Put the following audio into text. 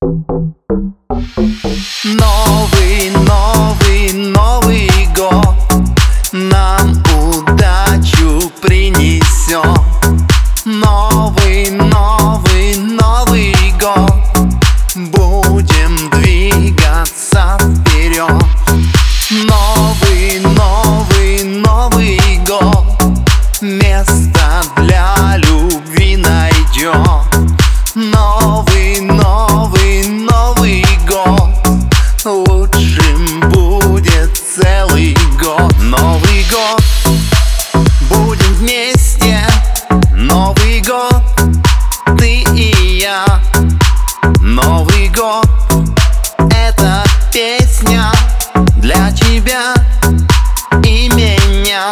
Новый, новый, новый год Нам удачу принесет. Новый, Ты и я. Новый год Это песня Для тебя и меня.